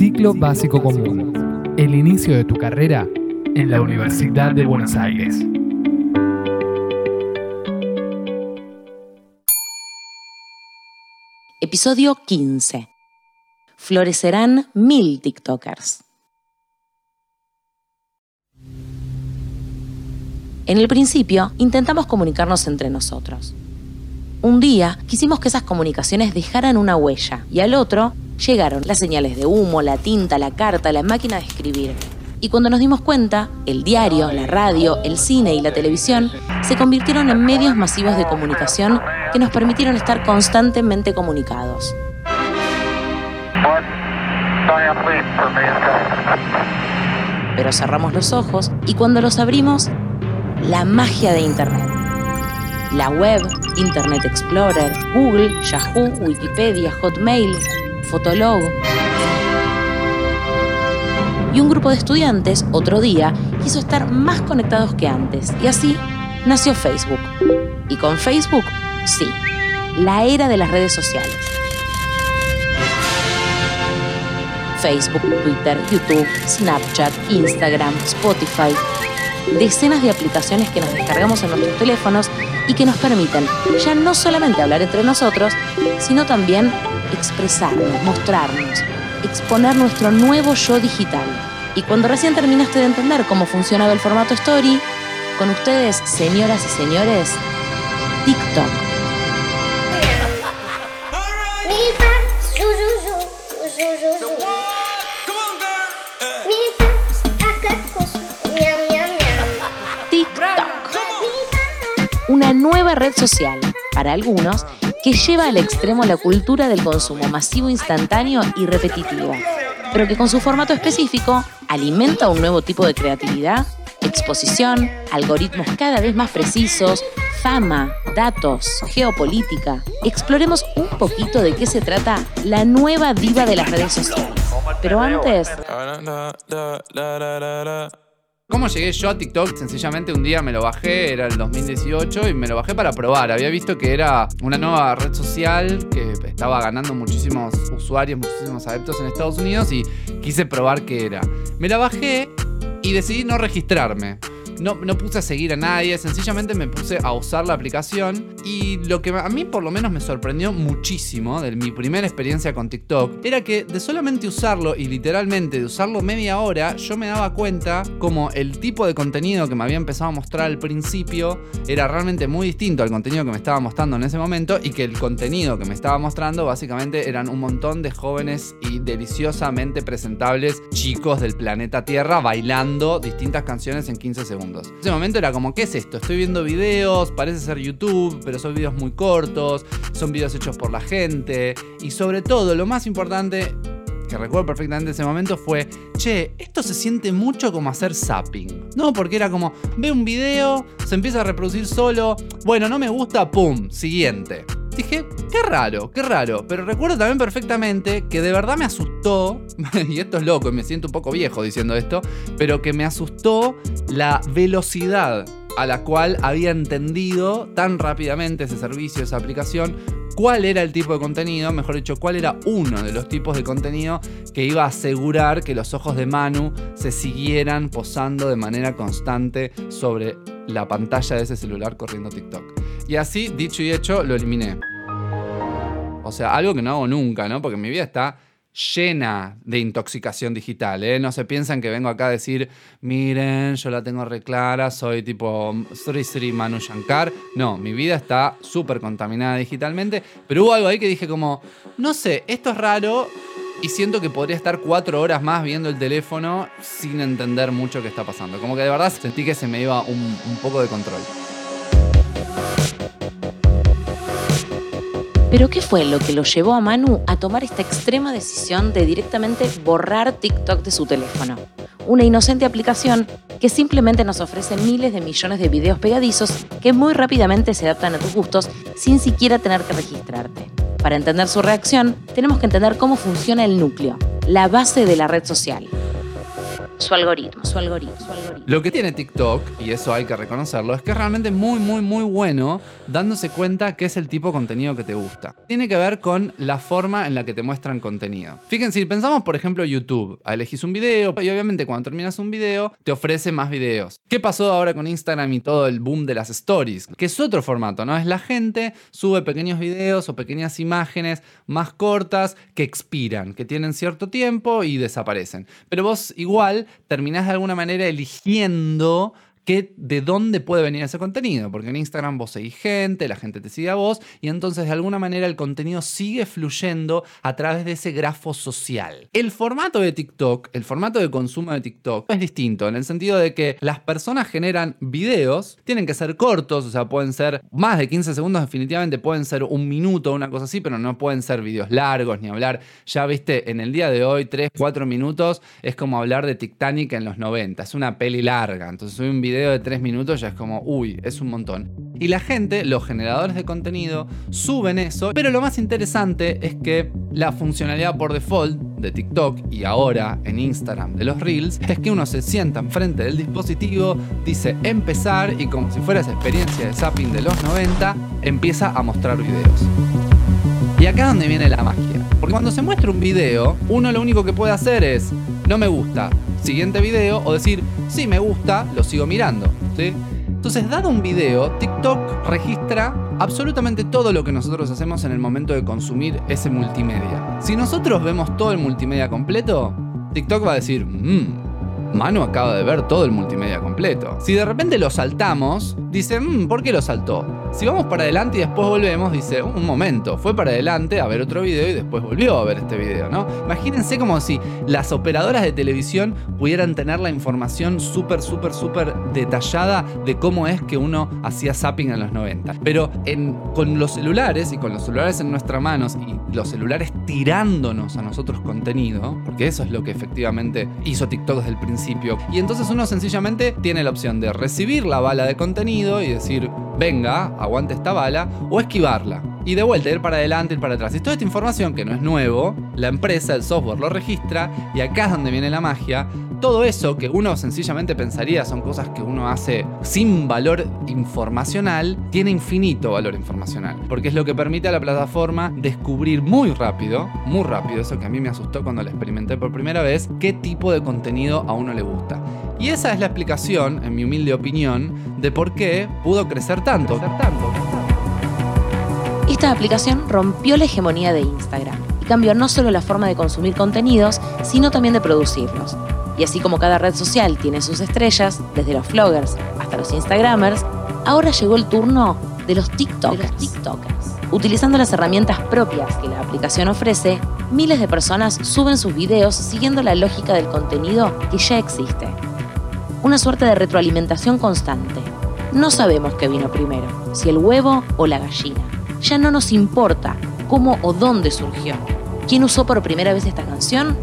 Ciclo Básico Común. El inicio de tu carrera en la Universidad de Buenos Aires. Episodio 15. Florecerán mil TikTokers. En el principio, intentamos comunicarnos entre nosotros. Un día quisimos que esas comunicaciones dejaran una huella y al otro llegaron las señales de humo, la tinta, la carta, la máquina de escribir. Y cuando nos dimos cuenta, el diario, la radio, el cine y la televisión se convirtieron en medios masivos de comunicación que nos permitieron estar constantemente comunicados. Pero cerramos los ojos y cuando los abrimos, la magia de Internet. La web, Internet Explorer, Google, Yahoo, Wikipedia, Hotmail, Fotolog. Y un grupo de estudiantes, otro día, quiso estar más conectados que antes. Y así nació Facebook. Y con Facebook, sí, la era de las redes sociales. Facebook, Twitter, YouTube, Snapchat, Instagram, Spotify, decenas de aplicaciones que nos descargamos en nuestros teléfonos y que nos permiten ya no solamente hablar entre nosotros, sino también expresarnos, mostrarnos, exponer nuestro nuevo yo digital. Y cuando recién terminaste de entender cómo funcionaba el formato Story, con ustedes, señoras y señores, TikTok. Una nueva red social, para algunos, que lleva al extremo la cultura del consumo masivo instantáneo y repetitivo, pero que con su formato específico alimenta un nuevo tipo de creatividad, exposición, algoritmos cada vez más precisos, fama, datos, geopolítica. Exploremos un poquito de qué se trata la nueva diva de las redes sociales. Pero antes... ¿Cómo llegué yo a TikTok? Sencillamente un día me lo bajé, era el 2018, y me lo bajé para probar. Había visto que era una nueva red social que estaba ganando muchísimos usuarios, muchísimos adeptos en Estados Unidos y quise probar qué era. Me la bajé y decidí no registrarme no, no puse a seguir a nadie, sencillamente me puse a usar la aplicación y lo que a mí por lo menos me sorprendió muchísimo de mi primera experiencia con TikTok era que de solamente usarlo y literalmente de usarlo media hora, yo me daba cuenta como el tipo de contenido que me había empezado a mostrar al principio era realmente muy distinto al contenido que me estaba mostrando en ese momento y que el contenido que me estaba mostrando básicamente eran un montón de jóvenes y deliciosamente presentables chicos del planeta Tierra bailando distintas canciones en 15 segundos. En ese momento era como, ¿qué es esto? Estoy viendo videos, parece ser YouTube, pero son videos muy cortos, son videos hechos por la gente. Y sobre todo, lo más importante, que recuerdo perfectamente ese momento fue, che, esto se siente mucho como hacer zapping. No, porque era como, ve un video, se empieza a reproducir solo, bueno, no me gusta, pum, siguiente. Dije, qué raro, qué raro. Pero recuerdo también perfectamente que de verdad me asustó, y esto es loco, y me siento un poco viejo diciendo esto, pero que me asustó la velocidad a la cual había entendido tan rápidamente ese servicio, esa aplicación, cuál era el tipo de contenido, mejor dicho, cuál era uno de los tipos de contenido que iba a asegurar que los ojos de Manu se siguieran posando de manera constante sobre la pantalla de ese celular corriendo TikTok. Y así, dicho y hecho, lo eliminé. O sea, algo que no hago nunca, ¿no? Porque mi vida está llena de intoxicación digital. ¿eh? No se piensan que vengo acá a decir, miren, yo la tengo reclara, soy tipo Sri Sri Manu Shankar. No, mi vida está súper contaminada digitalmente, pero hubo algo ahí que dije como, no sé, esto es raro y siento que podría estar cuatro horas más viendo el teléfono sin entender mucho qué está pasando. Como que de verdad sentí que se me iba un, un poco de control. Pero ¿qué fue lo que lo llevó a Manu a tomar esta extrema decisión de directamente borrar TikTok de su teléfono? Una inocente aplicación que simplemente nos ofrece miles de millones de videos pegadizos que muy rápidamente se adaptan a tus gustos sin siquiera tener que registrarte. Para entender su reacción, tenemos que entender cómo funciona el núcleo, la base de la red social. Su algoritmo, su algoritmo, su algoritmo. Lo que tiene TikTok, y eso hay que reconocerlo, es que es realmente muy, muy, muy bueno dándose cuenta qué es el tipo de contenido que te gusta. Tiene que ver con la forma en la que te muestran contenido. Fíjense, si pensamos por ejemplo YouTube, elegís un video y obviamente cuando terminas un video te ofrece más videos. ¿Qué pasó ahora con Instagram y todo el boom de las stories? Que es otro formato, ¿no? Es la gente sube pequeños videos o pequeñas imágenes más cortas que expiran, que tienen cierto tiempo y desaparecen. Pero vos igual terminás de alguna manera eligiendo de dónde puede venir ese contenido, porque en Instagram vos seguís gente, la gente te sigue a vos, y entonces de alguna manera el contenido sigue fluyendo a través de ese grafo social. El formato de TikTok, el formato de consumo de TikTok es distinto, en el sentido de que las personas generan videos, tienen que ser cortos, o sea, pueden ser más de 15 segundos, definitivamente pueden ser un minuto, una cosa así, pero no pueden ser videos largos ni hablar, ya viste, en el día de hoy, 3, 4 minutos, es como hablar de Titanic en los 90, es una peli larga, entonces soy un video de tres minutos ya es como, uy, es un montón. Y la gente, los generadores de contenido, suben eso, pero lo más interesante es que la funcionalidad por default de TikTok y ahora en Instagram de los Reels es que uno se sienta enfrente del dispositivo, dice empezar y como si fuera esa experiencia de zapping de los 90, empieza a mostrar videos. Y acá es donde viene la magia. Porque cuando se muestra un video, uno lo único que puede hacer es, no me gusta, siguiente video, o decir, sí me gusta, lo sigo mirando. ¿sí? Entonces, dado un video, TikTok registra absolutamente todo lo que nosotros hacemos en el momento de consumir ese multimedia. Si nosotros vemos todo el multimedia completo, TikTok va a decir, mmm, Manu acaba de ver todo el multimedia completo. Si de repente lo saltamos, dice, mmm, ¿por qué lo saltó? Si vamos para adelante y después volvemos, dice, un momento, fue para adelante a ver otro video y después volvió a ver este video, ¿no? Imagínense como si las operadoras de televisión pudieran tener la información súper, súper, súper detallada de cómo es que uno hacía zapping en los 90. Pero con los celulares y con los celulares en nuestras manos y los celulares tirándonos a nosotros contenido, porque eso es lo que efectivamente hizo TikTok desde el principio, y entonces uno sencillamente tiene la opción de recibir la bala de contenido y decir, venga, aguante esta bala, o esquivarla. Y de vuelta, ir para adelante, ir para atrás. Y toda esta información, que no es nuevo, la empresa, el software lo registra, y acá es donde viene la magia. Todo eso que uno sencillamente pensaría son cosas que uno hace sin valor informacional, tiene infinito valor informacional. Porque es lo que permite a la plataforma descubrir muy rápido, muy rápido, eso que a mí me asustó cuando lo experimenté por primera vez, qué tipo de contenido a uno le gusta. Y esa es la explicación, en mi humilde opinión, de por qué pudo crecer tanto. Crecer tanto. Esta aplicación rompió la hegemonía de Instagram y cambió no solo la forma de consumir contenidos, sino también de producirlos. Y así como cada red social tiene sus estrellas, desde los vloggers hasta los Instagramers, ahora llegó el turno de los TikTokers. TikTokers. Utilizando las herramientas propias que la aplicación ofrece, miles de personas suben sus videos siguiendo la lógica del contenido que ya existe. Una suerte de retroalimentación constante. No sabemos qué vino primero, si el huevo o la gallina. Ya no nos importa cómo o dónde surgió. ¿Quién usó por primera vez esta canción?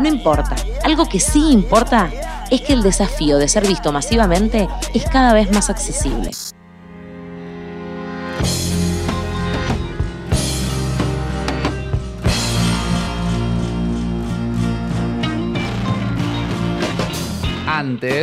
No importa. Algo que sí importa es que el desafío de ser visto masivamente es cada vez más accesible.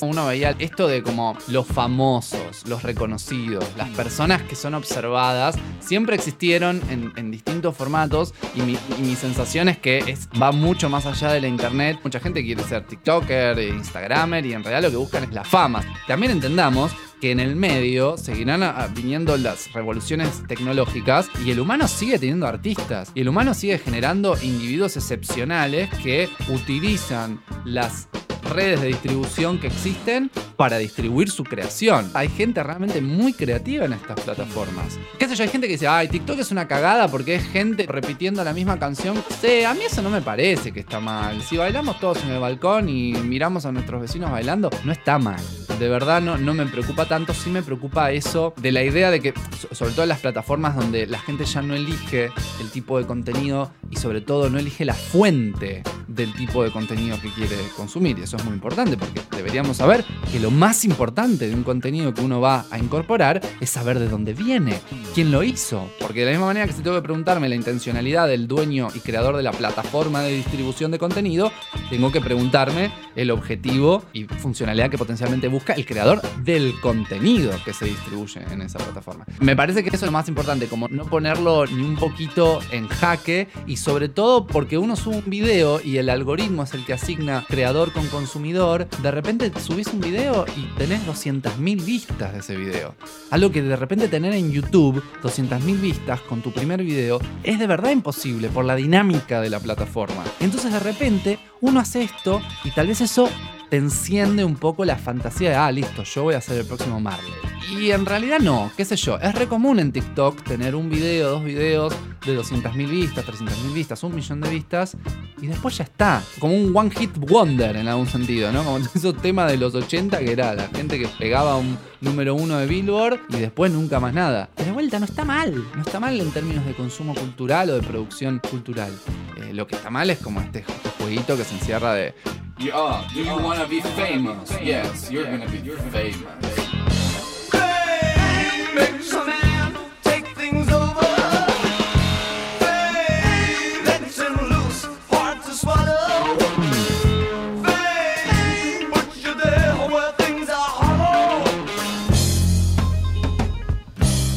Uno veía esto de como los famosos, los reconocidos, las personas que son observadas, siempre existieron en, distintos formatos y mi, sensación es que va mucho más allá de la internet. Mucha gente quiere ser TikToker, Instagramer y en realidad lo que buscan es la fama. También entendamos que en el medio seguirán viniendo las revoluciones tecnológicas y el humano sigue teniendo artistas y el humano sigue generando individuos excepcionales que utilizan las redes de distribución que existen para distribuir su creación. Hay gente realmente muy creativa en estas plataformas. ¿Qué sé yo? Hay gente que dice, ay, TikTok es una cagada porque es gente repitiendo la misma canción. Sí, a mí eso no me parece que está mal. Si bailamos todos en el balcón y miramos a nuestros vecinos bailando, no está mal. De verdad no, no me preocupa tanto, sí me preocupa eso de la idea de que, sobre todo en las plataformas donde la gente ya no elige el tipo de contenido y sobre todo no elige la fuente realmente el tipo de contenido que quiere consumir. Y eso es muy importante porque deberíamos saber que lo más importante de un contenido que uno va a incorporar es saber de dónde viene, quién lo hizo. Porque de la misma manera que si tengo que preguntarme la intencionalidad del dueño y creador de la plataforma de distribución de contenido, tengo que preguntarme el objetivo y funcionalidad que potencialmente busca el creador del contenido que se distribuye en esa plataforma. Me parece que eso es lo más importante, como no ponerlo ni un poquito en jaque y sobre todo porque uno sube un video y el algoritmo es el que asigna creador con consumidor, de repente subís un video y tenés 200.000 vistas de ese video. Algo que de repente tener en YouTube 200.000 vistas con tu primer video es de verdad imposible por la dinámica de la plataforma. Entonces de repente uno hace esto y tal vez eso te enciende un poco la fantasía de, ah, listo, yo voy a ser el próximo Marley. Y en realidad no, qué sé yo, es re común en TikTok tener un video, dos videos de 200.000 vistas, 300.000 vistas, un millón de vistas, y después ya está, como un one hit wonder en algún sentido, ¿no? Como esos temas de los 80 que era la gente que pegaba un número uno de Billboard y después nunca más nada. Pero de vuelta, no está mal, no está mal en términos de consumo cultural o de producción cultural. Eh, lo que está mal es como este jueguito que se encierra de Yeah, do you wanna be famous? Yes, you're gonna be famous.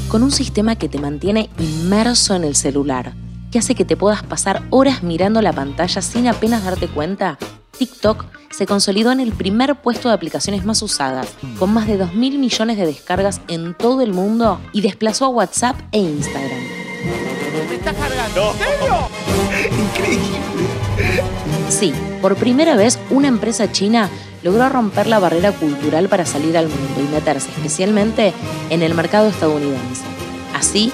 con un sistema que te mantiene inmerso en el celular, que hace que te puedas pasar horas mirando la pantalla sin apenas darte cuenta, TikTok se consolidó en el primer puesto de aplicaciones más usadas, con más de 2 mil millones de descargas en todo el mundo y desplazó a WhatsApp e Instagram. ¿Me está cargando? Increíble. Sí, por primera vez una empresa china logró romper la barrera cultural para salir al mundo y meterse especialmente en el mercado estadounidense. Así,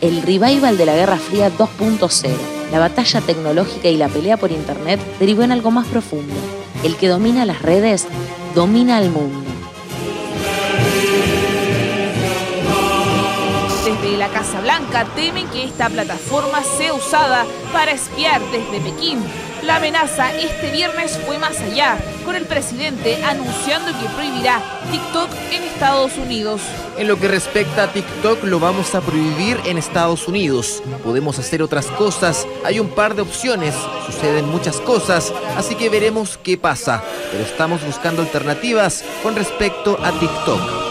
el revival de la Guerra Fría 2.0, la batalla tecnológica y la pelea por Internet derivó en algo más profundo. El que domina las redes domina al mundo. Desde la Casa Blanca temen que esta plataforma sea usada para espiar desde Pekín la amenaza este viernes fue más allá, con el presidente anunciando que prohibirá TikTok en Estados Unidos. En lo que respecta a TikTok, lo vamos a prohibir en Estados Unidos. Podemos hacer otras cosas, hay un par de opciones, suceden muchas cosas, así que veremos qué pasa. Pero estamos buscando alternativas con respecto a TikTok.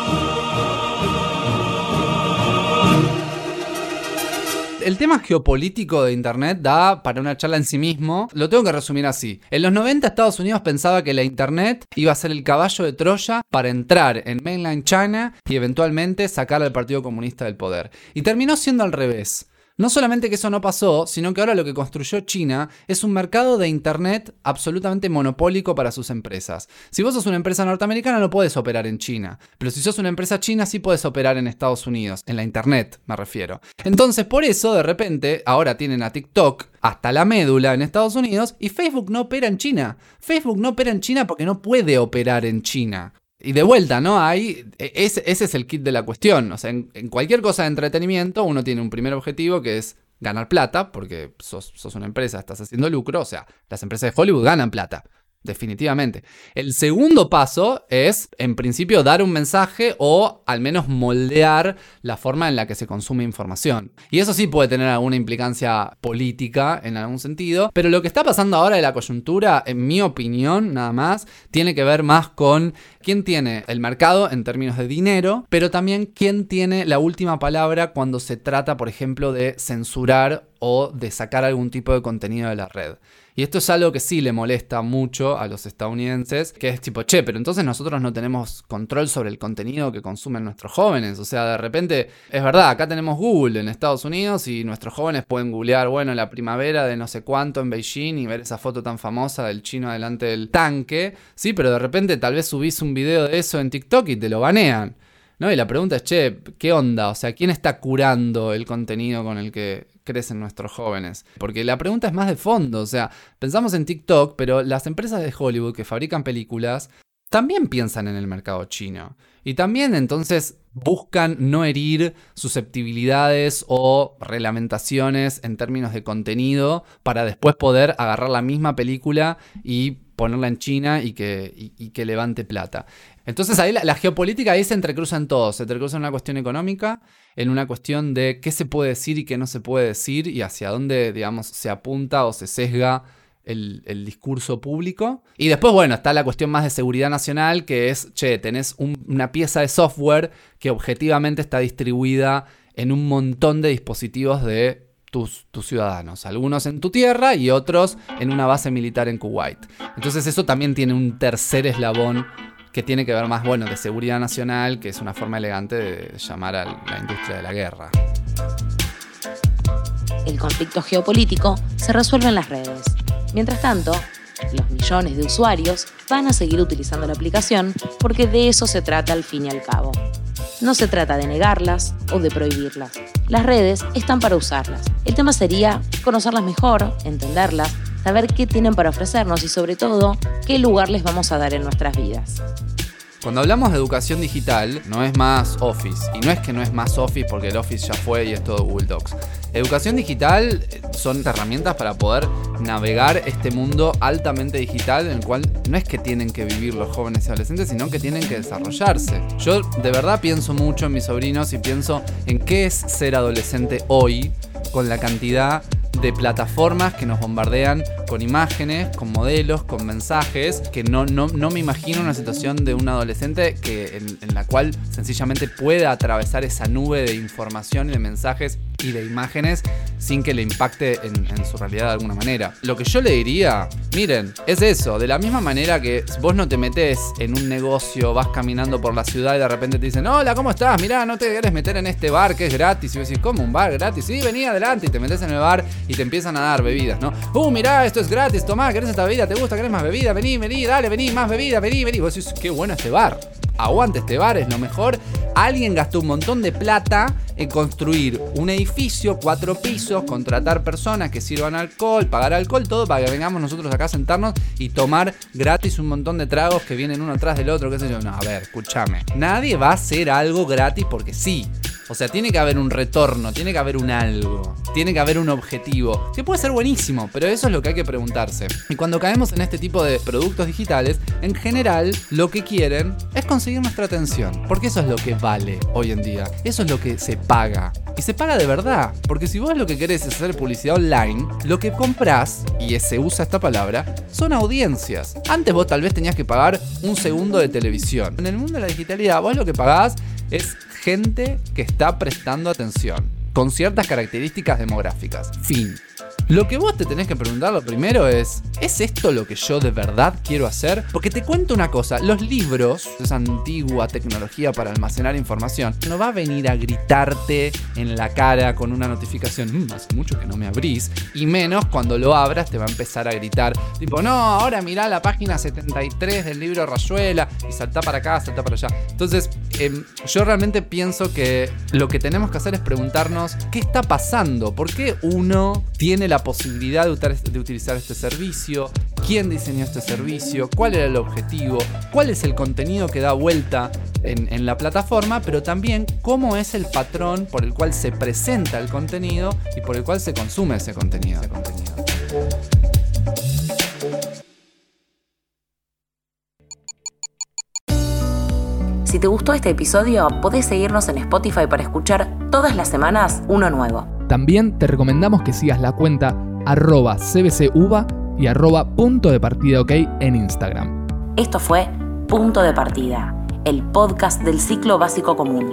El tema geopolítico de Internet da para una charla en sí mismo. Lo tengo que resumir así. En los 90 Estados Unidos pensaba que la Internet iba a ser el caballo de Troya para entrar en mainland China y eventualmente sacar al Partido Comunista del poder. Y terminó siendo al revés. No solamente que eso no pasó, sino que ahora lo que construyó China es un mercado de Internet absolutamente monopólico para sus empresas. Si vos sos una empresa norteamericana no puedes operar en China, pero si sos una empresa china sí puedes operar en Estados Unidos, en la Internet me refiero. Entonces por eso de repente ahora tienen a TikTok hasta la médula en Estados Unidos y Facebook no opera en China. Facebook no opera en China porque no puede operar en China. Y de vuelta, ¿no? Hay, e, ese, es el kit de la cuestión. O sea, en, cualquier cosa de entretenimiento uno tiene un primer objetivo que es ganar plata, porque sos, sos una empresa, estás haciendo lucro. O sea, las empresas de Hollywood ganan plata definitivamente. El segundo paso es, en principio, dar un mensaje o al menos moldear la forma en la que se consume información. Y eso sí puede tener alguna implicancia política en algún sentido, pero lo que está pasando ahora de la coyuntura, en mi opinión, nada más, tiene que ver más con quién tiene el mercado en términos de dinero, pero también quién tiene la última palabra cuando se trata, por ejemplo, de censurar o de sacar algún tipo de contenido de la red. Y esto es algo que sí le molesta mucho a los estadounidenses, que es tipo, che, pero entonces nosotros no tenemos control sobre el contenido que consumen nuestros jóvenes. O sea, de repente, es verdad, acá tenemos Google en Estados Unidos y nuestros jóvenes pueden googlear, bueno, la primavera de no sé cuánto en Beijing y ver esa foto tan famosa del chino delante del tanque, sí, pero de repente tal vez subís un video de eso en TikTok y te lo banean. ¿No? Y la pregunta es, che, ¿qué onda? O sea, ¿quién está curando el contenido con el que crecen nuestros jóvenes? Porque la pregunta es más de fondo, o sea, pensamos en TikTok, pero las empresas de Hollywood que fabrican películas también piensan en el mercado chino. Y también entonces buscan no herir susceptibilidades o reglamentaciones en términos de contenido para después poder agarrar la misma película y ponerla en China y que, levante plata. Entonces ahí la, geopolítica ahí se entrecruza en todo, se entrecruza en una cuestión económica, en una cuestión de qué se puede decir y qué no se puede decir y hacia dónde, digamos, se apunta o se sesga el, discurso público. Y después, bueno, está la cuestión más de seguridad nacional, que es, che, tenés una pieza de software que objetivamente está distribuida en un montón de dispositivos de tus, ciudadanos, algunos en tu tierra y otros en una base militar en Kuwait. Entonces eso también tiene un tercer eslabón que tiene que ver más, bueno, de seguridad nacional, que es una forma elegante de llamar a la industria de la guerra. El conflicto geopolítico se resuelve en las redes. Mientras tanto, los millones de usuarios van a seguir utilizando la aplicación porque de eso se trata al fin y al cabo. No se trata de negarlas o de prohibirlas. Las redes están para usarlas. El tema sería conocerlas mejor, entenderlas, saber qué tienen para ofrecernos y sobre todo qué lugar les vamos a dar en nuestras vidas. Cuando hablamos de educación digital, no es más Office. Y no es que no es más Office porque el Office ya fue y es todo Google Docs. Educación digital eh, son herramientas para poder navegar este mundo altamente digital en el cual no es que tienen que vivir los jóvenes y adolescentes, sino que tienen que desarrollarse. Yo de verdad pienso mucho en mis sobrinos y pienso en qué es ser adolescente hoy con la cantidad de plataformas que nos bombardean con imágenes, con modelos, con mensajes, que no, no, no me imagino una situación de un adolescente que, en, la cual sencillamente pueda atravesar esa nube de información y de mensajes y de imágenes sin que le impacte en, su realidad de alguna manera. Lo que yo le diría, miren, es eso, de la misma manera que vos no te metes en un negocio, vas caminando por la ciudad y de repente te dicen, hola, ¿cómo estás? Mirá, no te quieres meter en este bar que es gratis. Y vos decís, ¿cómo? ¿Un bar gratis? Sí, vení adelante y te metes en el bar y te empiezan a dar bebidas, ¿no? Uh, mirá, esto es gratis, tomá, ¿querés esta bebida? ¿Te gusta? ¿Querés más bebida? Vení, vení, dale, vení, más bebida, vení, vení. Vos decís, qué bueno este bar. Aguante este bar, es lo mejor. Alguien gastó un montón de plata en construir un edificio, cuatro pisos, contratar personas que sirvan alcohol, pagar alcohol, todo para que vengamos nosotros acá a sentarnos y tomar gratis un montón de tragos que vienen uno atrás del otro, qué sé yo. No, a ver, escúchame. Nadie va a hacer algo gratis porque sí. O sea, tiene que haber un retorno, tiene que haber un algo, tiene que haber un objetivo, que puede ser buenísimo, pero eso es lo que hay que preguntarse. Y cuando caemos en este tipo de productos digitales, en general lo que quieren es conseguir nuestra atención, porque eso es lo que vale hoy en día, eso es lo que se paga. Y se paga de verdad, porque si vos lo que querés es hacer publicidad online, lo que compras, y se usa esta palabra, son audiencias. Antes vos tal vez tenías que pagar un segundo de televisión. En el mundo de la digitalidad, vos lo que pagás es gente que está prestando atención, con ciertas características demográficas. Fin. Lo que vos te tenés que preguntar lo primero es, ¿es esto lo que yo de verdad quiero hacer? Porque te cuento una cosa, los libros, esa antigua tecnología para almacenar información, no va a venir a gritarte en la cara con una notificación, mmm, hace mucho que no me abrís, y menos cuando lo abras te va a empezar a gritar, tipo, no, ahora mirá la página 73 del libro Rayuela y salta para acá, salta para allá. Entonces, em, yo realmente pienso que lo que tenemos que hacer es preguntarnos, ¿qué está pasando? ¿Por qué uno tiene la posibilidad de, utilizar este servicio, quién diseñó este servicio, cuál era el objetivo, cuál es el contenido que da vuelta en, la plataforma, pero también cómo es el patrón por el cual se presenta el contenido y por el cual se consume ese contenido. Ese contenido. Si te gustó este episodio, podés seguirnos en Spotify para escuchar todas las semanas uno nuevo. También te recomendamos que sigas la cuenta arroba cbcuba y arroba punto de en Instagram. Esto fue Punto de Partida, el podcast del ciclo básico común.